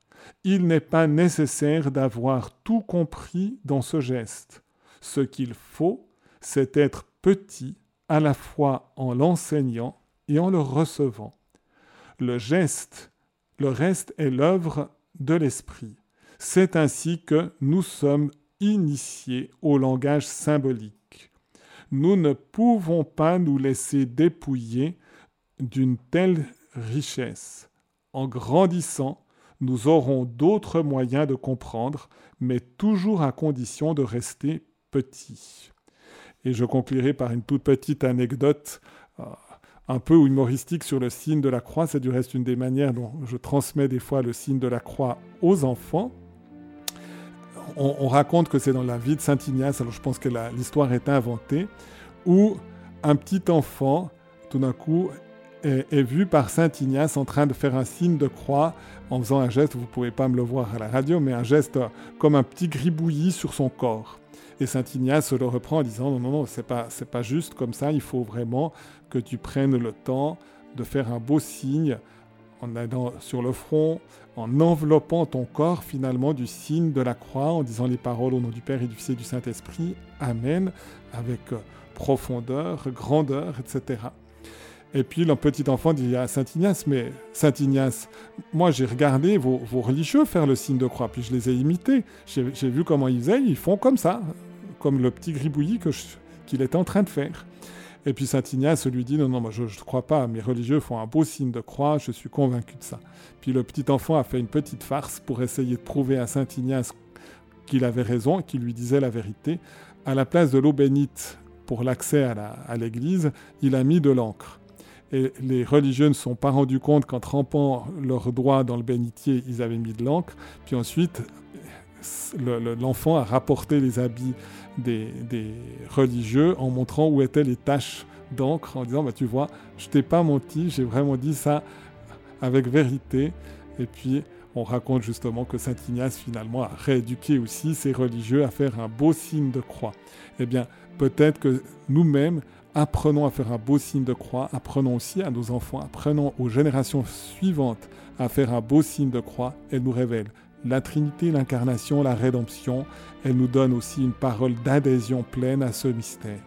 Il n'est pas nécessaire d'avoir tout compris dans ce geste. Ce qu'il faut, c'est être petit à la fois en l'enseignant et en le recevant. Le geste, le reste est l'œuvre de l'esprit. C'est ainsi que nous sommes initiés au langage symbolique. Nous ne pouvons pas nous laisser dépouiller d'une telle richesse. En grandissant, nous aurons d'autres moyens de comprendre, mais toujours à condition de rester petits. Et je conclurai par une toute petite anecdote euh, un peu humoristique sur le signe de la croix. C'est du reste une des manières dont je transmets des fois le signe de la croix aux enfants. On, raconte que c'est dans la vie de Saint Ignace, alors je pense que l'histoire est inventée, où un petit enfant, tout d'un coup, est, vu par Saint Ignace en train de faire un signe de croix en faisant un geste, vous ne pouvez pas me le voir à la radio, mais un geste comme un petit gribouillis sur son corps. Et Saint Ignace le reprend en disant non, non, non, c'est pas, c'est pas juste comme ça, il faut vraiment que tu prennes le temps de faire un beau signe en allant sur le front, en enveloppant ton corps finalement du signe de la croix, en disant les paroles au nom du Père et du Fils et du Saint-Esprit, Amen, avec euh, profondeur, grandeur, etc. Et puis le petit enfant dit à Saint Ignace, mais Saint Ignace, moi j'ai regardé vos, religieux faire le signe de croix, puis je les ai imités. J'ai vu comment ils faisaient, ils font comme ça, comme le petit gribouillis qu'il était en train de faire. Et puis Saint Ignace lui dit, non, non, moi je ne crois pas, mes religieux font un beau signe de croix, je suis convaincu de ça. Puis le petit enfant a fait une petite farce pour essayer de prouver à Saint Ignace qu'il avait raison, qu'il lui disait la vérité. À la place de l'eau bénite pour l'accès à l'église, il a mis de l'encre. Et les religieux ne sont pas rendus compte qu'en trempant leurs doigts dans le bénitier, ils avaient mis de l'encre. Puis ensuite, l'enfant a rapporté les habits des, religieux en montrant où étaient les taches d'encre, en disant, bah, tu vois, je t'ai pas menti, j'ai vraiment dit ça avec vérité. Et puis, on raconte justement que Saint Ignace finalement a rééduqué aussi ses religieux à faire un beau signe de croix. Eh bien, peut-être que nous-mêmes, apprenons à faire un beau signe de croix, apprenons aussi à nos enfants, apprenons aux générations suivantes à faire un beau signe de croix. Elle nous révèle la Trinité, l'incarnation, la rédemption. Elle nous donne aussi une parole d'adhésion pleine à ce mystère.